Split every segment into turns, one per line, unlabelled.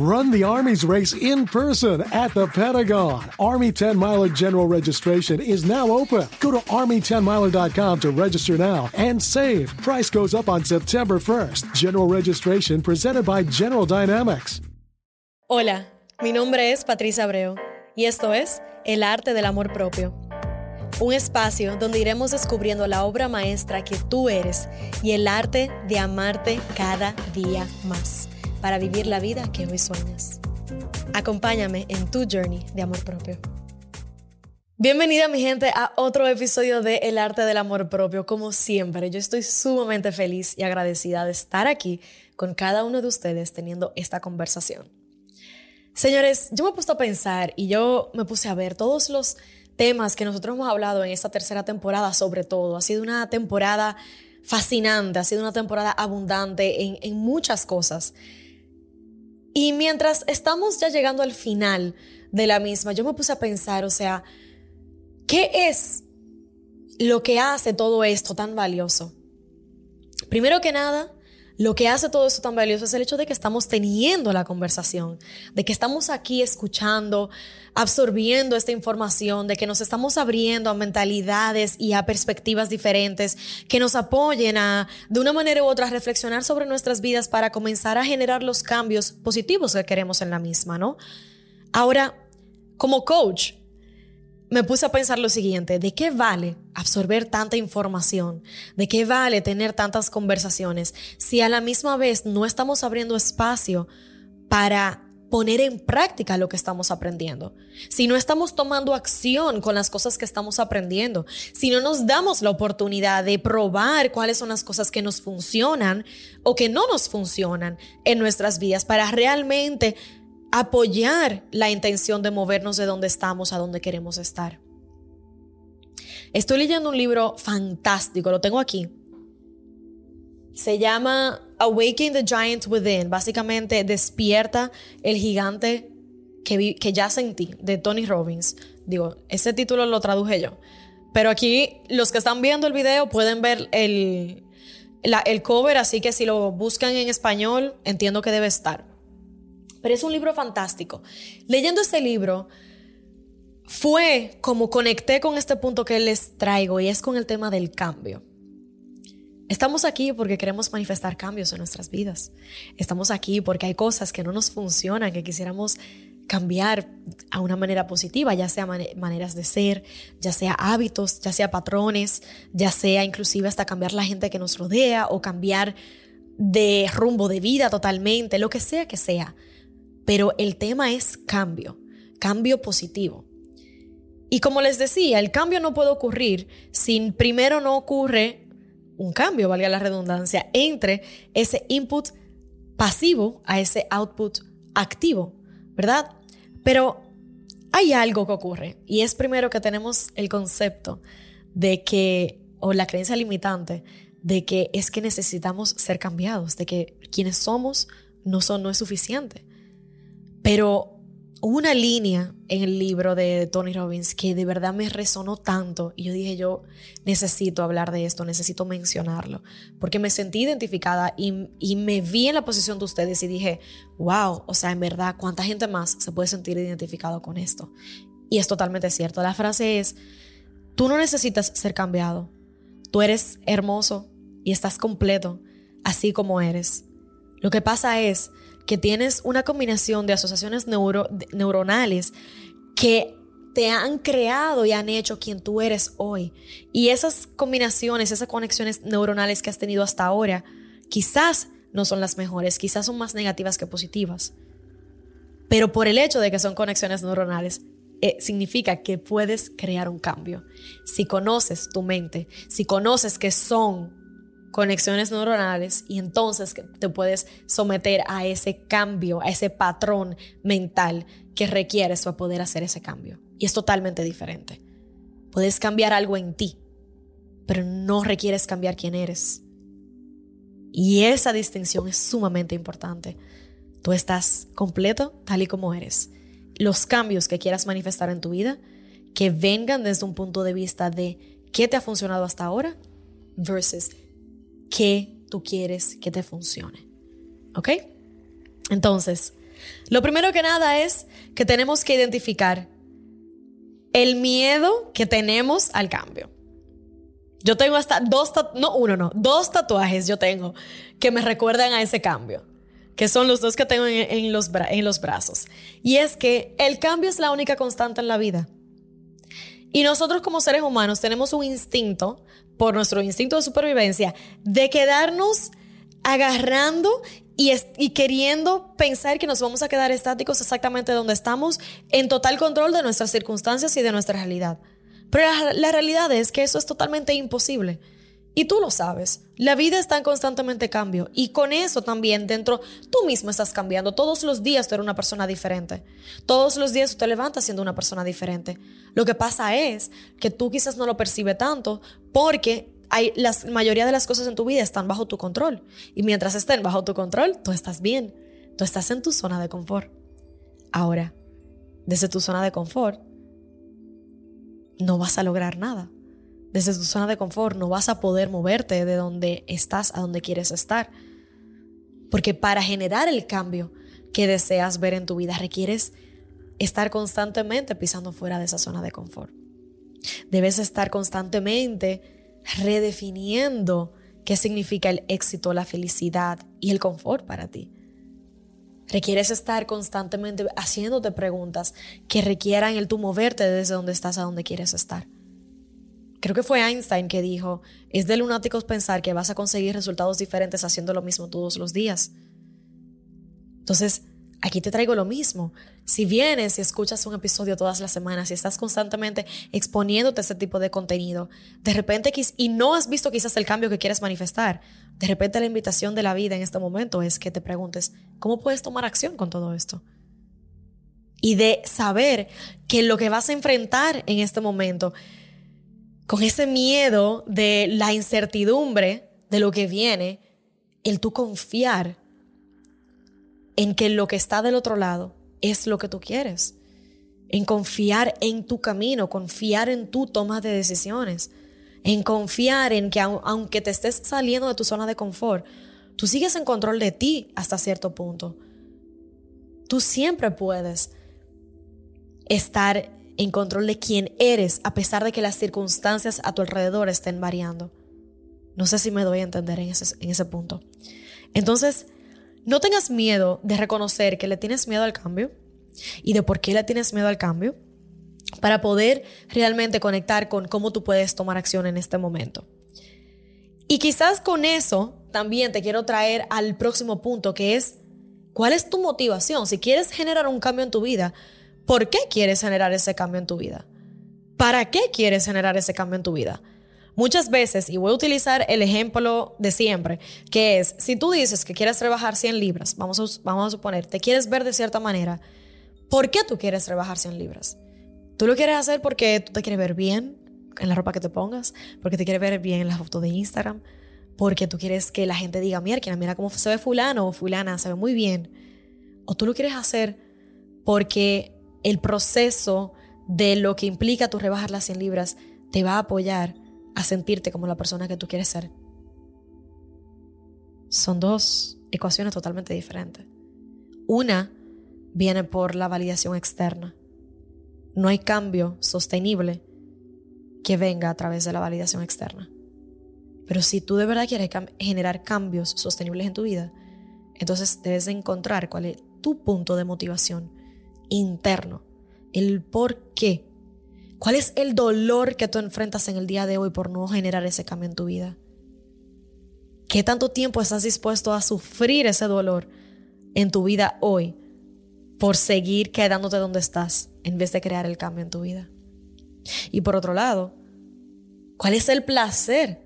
Run the Army's race in person at the Pentagon. Army 10 Miler General Registration is now open. Go to Army10Miler.com to register now and save. Price goes up on September 1st. General registration presented by General Dynamics.
Hola, mi nombre es Patricia Abreu y esto es El Arte del Amor Propio. Un espacio donde iremos descubriendo la obra maestra que tú eres y el arte de amarte cada día más para vivir la vida que hoy sueñas. Acompáñame en tu journey de amor propio. Bienvenida mi gente a otro episodio de El arte del amor propio. Como siempre, yo estoy sumamente feliz y agradecida de estar aquí con cada uno de ustedes teniendo esta conversación. Señores, yo me he puesto a pensar y yo me puse a ver todos los temas que nosotros hemos hablado en esta tercera temporada, sobre todo. Ha sido una temporada fascinante, ha sido una temporada abundante en, en muchas cosas. Y mientras estamos ya llegando al final de la misma, yo me puse a pensar, o sea, ¿qué es lo que hace todo esto tan valioso? Primero que nada, lo que hace todo esto tan valioso es el hecho de que estamos teniendo la conversación, de que estamos aquí escuchando, absorbiendo esta información, de que nos estamos abriendo a mentalidades y a perspectivas diferentes que nos apoyen a, de una manera u otra, reflexionar sobre nuestras vidas para comenzar a generar los cambios positivos que queremos en la misma, ¿no? Ahora, como coach, me puse a pensar lo siguiente, ¿de qué vale absorber tanta información? ¿De qué vale tener tantas conversaciones si a la misma vez no estamos abriendo espacio para poner en práctica lo que estamos aprendiendo? Si no estamos tomando acción con las cosas que estamos aprendiendo, si no nos damos la oportunidad de probar cuáles son las cosas que nos funcionan o que no nos funcionan en nuestras vidas para realmente apoyar la intención de movernos de donde estamos a donde queremos estar. Estoy leyendo un libro fantástico, lo tengo aquí. Se llama Awakening the Giant Within, básicamente despierta el gigante que, que yace en ti, de Tony Robbins. Digo, ese título lo traduje yo. Pero aquí los que están viendo el video pueden ver el, el cover, así que si lo buscan en español, entiendo que debe estar. Pero es un libro fantástico. Leyendo este libro, fue como conecté con este punto que les traigo y es con el tema del cambio. Estamos aquí porque queremos manifestar cambios en nuestras vidas. Estamos aquí porque hay cosas que no nos funcionan, que quisiéramos cambiar a una manera positiva, ya sea maneras de ser, ya sea hábitos, ya sea patrones, ya sea inclusive hasta cambiar la gente que nos rodea o cambiar de rumbo de vida totalmente, lo que sea que sea. Pero el tema es cambio, cambio positivo. Y como les decía, el cambio no puede ocurrir si primero no ocurre un cambio, valga la redundancia, entre ese input pasivo a ese output activo, ¿verdad? Pero hay algo que ocurre y es primero que tenemos el concepto de que, o la creencia limitante, de que es que necesitamos ser cambiados, de que quienes somos no, son, no es suficiente. Pero hubo una línea en el libro de Tony Robbins que de verdad me resonó tanto y yo dije, yo necesito hablar de esto, necesito mencionarlo, porque me sentí identificada y, y, me vi en la posición de ustedes y dije, wow, o sea, en verdad, ¿cuánta gente más se puede sentir identificado con esto? Y es totalmente cierto. La frase es, tú no necesitas ser cambiado, tú eres hermoso y estás completo, así como eres. Lo que pasa es que tienes una combinación de asociaciones neuronales que te han creado y han hecho quien tú eres hoy. Y esas combinaciones, esas conexiones neuronales que has tenido hasta ahora, quizás no son las mejores, quizás son más negativas que positivas. Pero por el hecho de que son conexiones neuronales, eh, significa que puedes crear un cambio. Si conoces tu mente, si conoces que son conexiones neuronales y entonces te puedes someter a ese cambio, a ese patrón mental que requieres para poder hacer ese cambio. Y es totalmente diferente. Puedes cambiar algo en ti, pero no requieres cambiar quién eres. Y esa distinción es sumamente importante. Tú estás completo tal y como eres. Los cambios que quieras manifestar en tu vida, que vengan desde un punto de vista de qué te ha funcionado hasta ahora versus qué tú quieres que te funcione. ¿Ok? Entonces, Lo primero que nada es que tenemos que identificar el miedo que tenemos al cambio. Yo tengo hasta dos, no uno, no, dos tatuajes yo tengo que me recuerdan a ese cambio, que son los dos que tengo en, los, en los brazos. Y es que el cambio es la única constante en la vida. Y nosotros como seres humanos tenemos un instinto, por nuestro instinto de supervivencia, de quedarnos agarrando y, queriendo pensar que nos vamos a quedar estáticos exactamente donde estamos, en total control de nuestras circunstancias y de nuestra realidad. Pero la, realidad es que eso es totalmente imposible. Y tú lo sabes, la vida está en constantemente cambio y con eso también dentro tú mismo estás cambiando. Todos los días tú eres una persona diferente. Todos los días tú te levantas siendo una persona diferente. Lo que pasa es que tú quizás no lo percibes tanto porque hay, la mayoría de las cosas en tu vida están bajo tu control. Y mientras estén bajo tu control, tú estás bien. Tú estás en tu zona de confort. Ahora, desde tu zona de confort, no vas a lograr nada. Desde tu zona de confort no vas a poder moverte de donde estás a donde quieres estar. Porque para generar el cambio que deseas ver en tu vida requieres estar constantemente pisando fuera de esa zona de confort. Debes estar constantemente redefiniendo qué significa el éxito, la felicidad y el confort para ti. Requieres estar constantemente haciéndote preguntas que requieran el tú moverte desde donde estás a donde quieres estar. Creo que fue Einstein que dijo, es de lunáticos pensar que vas a conseguir resultados diferentes haciendo lo mismo todos los días. Entonces, aquí te traigo lo mismo. Si vienes y escuchas un episodio todas las semanas y estás constantemente exponiéndote a ese tipo de contenido, de repente y no has visto quizás el cambio que quieres manifestar, de repente la invitación de la vida en este momento es que te preguntes, ¿cómo puedes tomar acción con todo esto? Y de saber que lo que vas a enfrentar en este momento, con ese miedo de la incertidumbre de lo que viene, el tú confiar en que lo que está del otro lado es lo que tú quieres. En confiar en tu camino, confiar en tu toma de decisiones, en confiar en que aunque te estés saliendo de tu zona de confort, tú sigues en control de ti hasta cierto punto. Tú siempre puedes estar en control de quién eres a pesar de que las circunstancias a tu alrededor estén variando. No sé si me doy a entender en ese, en ese punto. Entonces, no tengas miedo de reconocer que le tienes miedo al cambio y de por qué le tienes miedo al cambio para poder realmente conectar con cómo tú puedes tomar acción en este momento. Y quizás con eso también te quiero traer al próximo punto que es, ¿cuál es tu motivación? Si quieres generar un cambio en tu vida, ¿por qué quieres generar ese cambio en tu vida? ¿Para qué quieres generar ese cambio en tu vida? Muchas veces, y voy a utilizar el ejemplo de siempre, que es, si tú dices que quieres rebajar 100 libras, vamos a, vamos a suponer, te quieres ver de cierta manera, ¿por qué tú quieres rebajar 100 libras? ¿Tú lo quieres hacer porque tú te quieres ver bien en la ropa que te pongas? ¿Porque te quieres ver bien en la foto de Instagram? ¿Porque tú quieres que la gente diga, mira, mira cómo se ve fulano o fulana, se ve muy bien? ¿O tú lo quieres hacer porque el proceso de lo que implica tu rebajar las 100 libras te va a apoyar a sentirte como la persona que tú quieres ser. Son dos ecuaciones totalmente diferentes. Una viene por la validación externa. No hay cambio sostenible que venga a través de la validación externa. Pero si tú de verdad quieres generar cambios sostenibles en tu vida, entonces debes encontrar cuál es tu punto de motivación interno, el por qué ¿Cuál es el dolor que tú enfrentas en el día de hoy por no generar ese cambio en tu vida? ¿Qué tanto tiempo estás dispuesto a sufrir ese dolor en tu vida hoy por seguir quedándote donde estás en vez de crear el cambio en tu vida? Y por otro lado, ¿cuál es el placer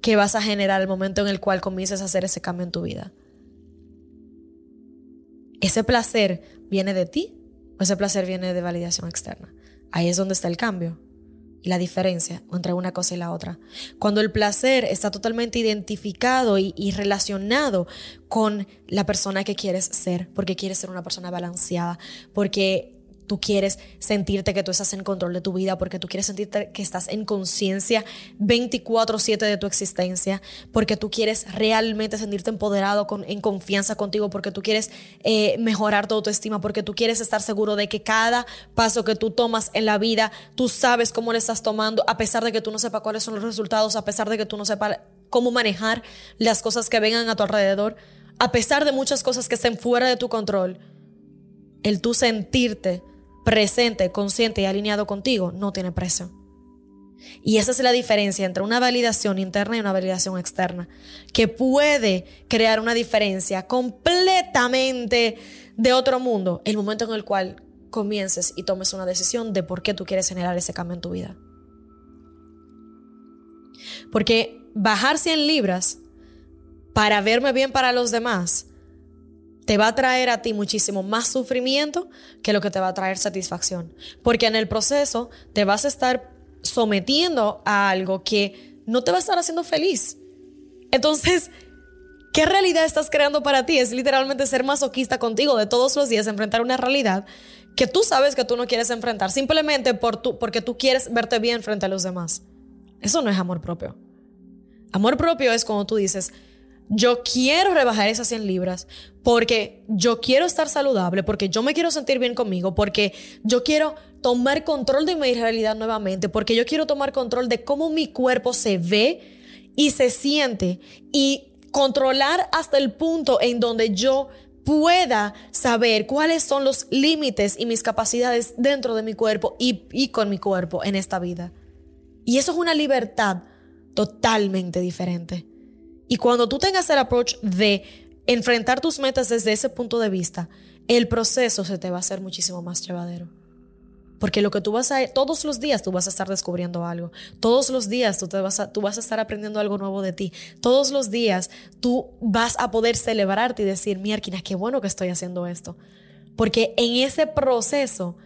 que vas a generar el momento en el cual comiences a hacer ese cambio en tu vida? ¿Ese placer viene de ti o ese placer viene de validación externa? Ahí es donde está el cambio y la diferencia entre una cosa y la otra. Cuando el placer está totalmente identificado y, relacionado con la persona que quieres ser, porque quieres ser una persona balanceada, porque Tú quieres sentirte que tú estás en control de tu vida porque tú quieres sentirte que estás en conciencia 24/7 de tu existencia, porque tú quieres realmente sentirte empoderado, con, en confianza contigo, porque tú quieres eh, mejorar tu autoestima, porque tú quieres estar seguro de que cada paso que tú tomas en la vida, tú sabes cómo lo estás tomando, a pesar de que tú no sepas cuáles son los resultados, a pesar de que tú no sepas cómo manejar las cosas que vengan a tu alrededor, a pesar de muchas cosas que estén fuera de tu control. El tú sentirte presente, consciente y alineado contigo, no tiene precio. Y esa es la diferencia entre una validación interna y una validación externa, que puede crear una diferencia completamente de otro mundo el momento en el cual comiences y tomes una decisión de por qué tú quieres generar ese cambio en tu vida. Porque bajar 100 libras para verme bien para los demás te va a traer a ti muchísimo más sufrimiento que lo que te va a traer satisfacción. Porque en el proceso te vas a estar sometiendo a algo que no te va a estar haciendo feliz. Entonces, ¿qué realidad estás creando para ti? Es literalmente ser masoquista contigo de todos los días, enfrentar una realidad que tú sabes que tú no quieres enfrentar, simplemente por porque tú quieres verte bien frente a los demás. Eso no es amor propio. Amor propio es cuando tú dices, yo quiero rebajar esas 100 libras porque yo quiero estar saludable, porque yo me quiero sentir bien conmigo, porque yo quiero tomar control de mi realidad nuevamente, porque yo quiero tomar control de cómo mi cuerpo se ve y se siente y controlar hasta el punto en donde yo pueda saber cuáles son los límites y mis capacidades dentro de mi cuerpo y, y con mi cuerpo en esta vida. Y eso es una libertad totalmente diferente. Y cuando tú tengas el approach de enfrentar tus metas desde ese punto de vista, el proceso se te va a hacer muchísimo más llevadero. Porque lo que tú vas a, todos los días tú vas a estar descubriendo algo. Todos los días tú, te vas, a, tú vas a estar aprendiendo algo nuevo de ti. Todos los días tú vas a poder celebrarte y decir, mierda, qué bueno que estoy haciendo esto. Porque en ese proceso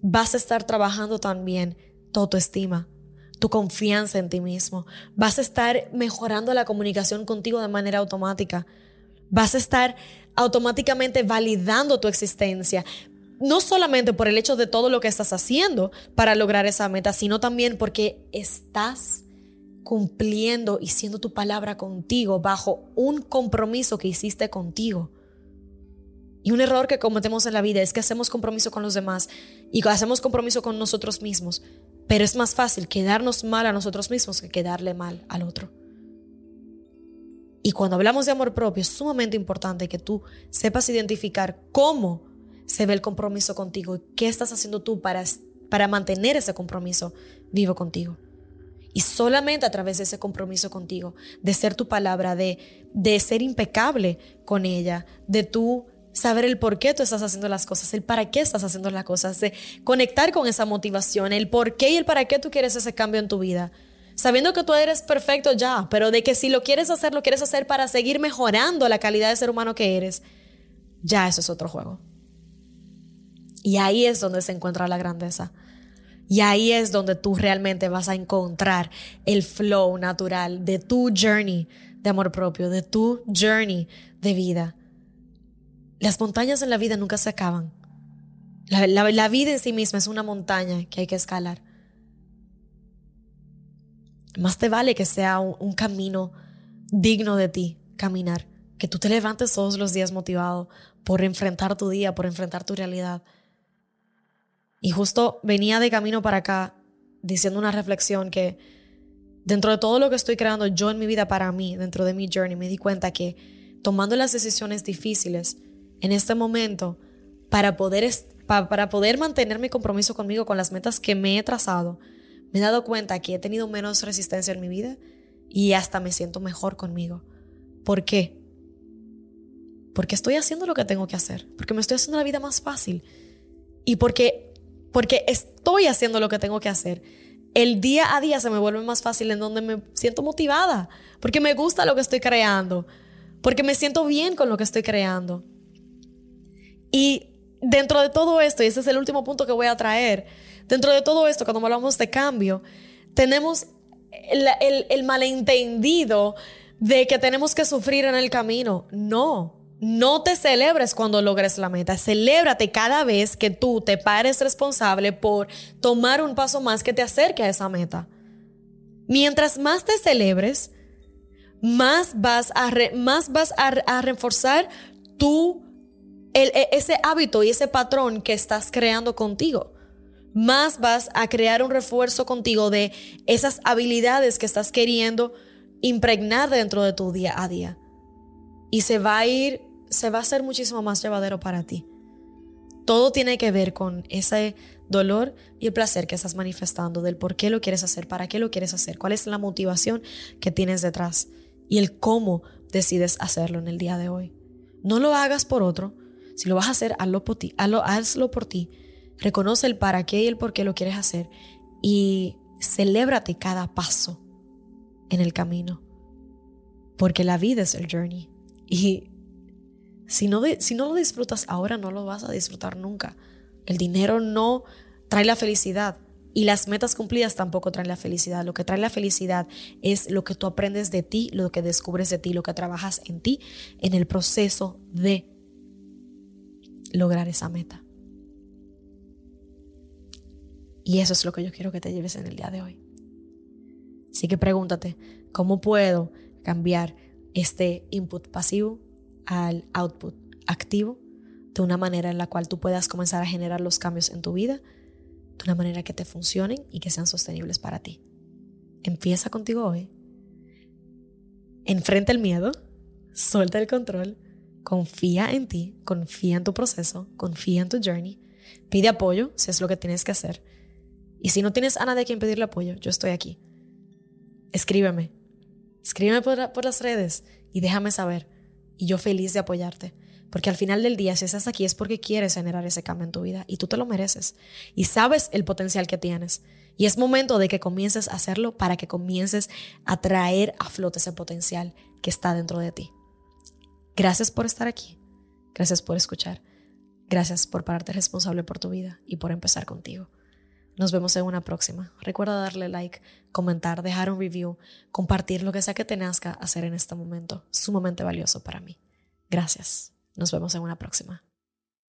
vas a estar trabajando también tu autoestima, tu confianza en ti mismo. Vas a estar mejorando la comunicación contigo de manera automática. Vas a estar automáticamente validando tu existencia. No solamente por el hecho de todo lo que estás haciendo para lograr esa meta, sino también porque estás cumpliendo y siendo tu palabra contigo bajo un compromiso que hiciste contigo. Y un error que cometemos en la vida es que hacemos compromiso con los demás y hacemos compromiso con nosotros mismos, pero es más fácil quedarnos mal a nosotros mismos que quedarle mal al otro. Y cuando hablamos de amor propio, es sumamente importante que tú sepas identificar cómo se ve el compromiso contigo y qué estás haciendo tú para, para mantener ese compromiso vivo contigo. Y solamente a través de ese compromiso contigo, de ser tu palabra, de, de ser impecable con ella, de tú saber el por qué tú estás haciendo las cosas, el para qué estás haciendo las cosas, de conectar con esa motivación, el por qué y el para qué tú quieres ese cambio en tu vida. Sabiendo que tú eres perfecto ya, pero de que si lo quieres hacer, lo quieres hacer para seguir mejorando la calidad de ser humano que eres, ya eso es otro juego. Y ahí es donde se encuentra la grandeza. Y ahí es donde tú realmente vas a encontrar el flow natural de tu journey de amor propio, de tu journey de vida. Las montañas en la vida nunca se acaban. La, vida en sí misma es una montaña que hay que escalar. Más te vale que sea un, camino digno de ti, caminar. Que tú te levantes todos los días motivado por enfrentar tu día, por enfrentar tu realidad. Y justo venía de camino para acá diciendo una reflexión que dentro de todo lo que estoy creando yo en mi vida para mí, dentro de mi journey, me di cuenta que tomando las decisiones difíciles, en este momento para poder, para poder mantener mi compromiso conmigo con las metas que me he trazado, me he dado cuenta que he tenido menos resistencia en mi vida y hasta me siento mejor conmigo. ¿Por qué? Porque estoy haciendo lo que tengo que hacer, porque me estoy haciendo la vida más fácil y porque, porque estoy haciendo lo que tengo que hacer. El día a día se me vuelve más fácil en donde me siento motivada, porque me gusta lo que estoy creando, porque me siento bien con lo que estoy creando. Y dentro de todo esto, y ese es el último punto que voy a traer, dentro de todo esto, cuando hablamos de cambio, tenemos el, malentendido de que tenemos que sufrir en el camino. No, no te celebres cuando logres la meta, celébrate cada vez que tú te pares responsable por tomar un paso más que te acerque a esa meta. Mientras más te celebres, más vas a, más vas a, reforzar tu, e, ese hábito y ese patrón que estás creando contigo. Más vas a crear un refuerzo contigo de esas habilidades que estás queriendo impregnar dentro de tu día a día. Y se va a ir, se va a hacer muchísimo más llevadero para ti. Todo tiene que ver con ese dolor y el placer que estás manifestando, del por qué lo quieres hacer, para qué lo quieres hacer, cuál es la motivación que tienes detrás y el cómo decides hacerlo en el día de hoy. No lo hagas por otro. Si lo vas a hacer, hazlo por ti. Hazlo, por ti. Reconoce el para qué y el por qué lo quieres hacer. Y celébrate cada paso en el camino. Porque la vida es el journey. Y si no, si no lo disfrutas ahora, no lo vas a disfrutar nunca. El dinero no trae la felicidad. Y las metas cumplidas tampoco traen la felicidad. Lo que trae la felicidad es lo que tú aprendes de ti, lo que descubres de ti, lo que trabajas en ti en el proceso de lograr esa meta. Y eso es lo que yo quiero que te lleves en el día de hoy. Así que pregúntate, ¿cómo puedo cambiar este input pasivo al output activo de una manera en la cual tú puedas comenzar a generar los cambios en tu vida? de una manera que te funcionen y que sean sostenibles para ti. Empieza contigo hoy. Enfrenta el miedo, suelta el control, confía en ti, confía en tu proceso, confía en tu journey, pide apoyo si es lo que tienes que hacer. Y si no tienes a nadie a quien pedirle apoyo, yo estoy aquí. Escríbeme, escríbeme por, por las redes y déjame saber. Y yo feliz de apoyarte. Porque al final del día, si estás aquí es porque quieres generar ese cambio en tu vida y tú te lo mereces. Y sabes el potencial que tienes. Y es momento de que comiences a hacerlo para que comiences a traer a flote ese potencial que está dentro de ti. Gracias por estar aquí. Gracias por escuchar. Gracias por pararte responsable por tu vida y por empezar contigo. Nos vemos en una próxima. Recuerda darle like, comentar, dejar un review, compartir lo que sea que te nazca hacer en este momento. Sumamente valioso para mí. Gracias. Nos vemos en una próxima.